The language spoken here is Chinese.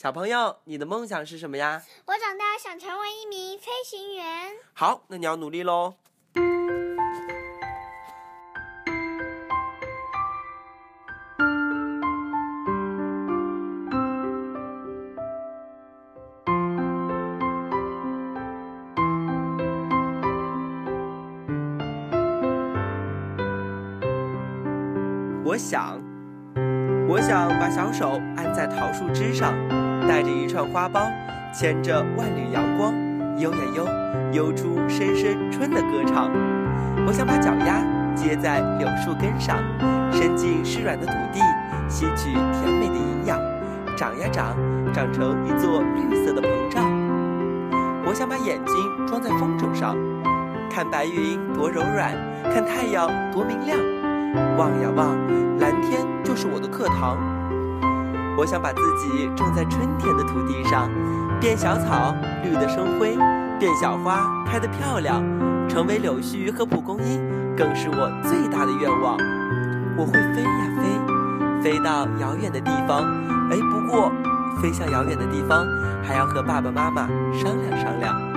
小朋友，你的梦想是什么呀？我长大想成为一名飞行员。好，那你要努力喽。我想，我想把小手按在桃树枝上，带着一串花苞，牵着万缕阳光，悠呀悠，悠出深深春的歌唱。我想把脚丫接在柳树根上，伸进湿软的土地，吸取甜美的营养，长呀长，长成一座绿色的膨胀。我想把眼睛装在风筝上，看白云多柔软，看太阳多明亮。望呀望，蓝天就是我的课堂。我想把自己种在春天的土地上，变小草，绿得生辉；变小花，开得漂亮。成为柳絮和蒲公英，更是我最大的愿望。我会飞呀飞，飞到遥远的地方。哎，不过，飞向遥远的地方，还要和爸爸妈妈商量商量。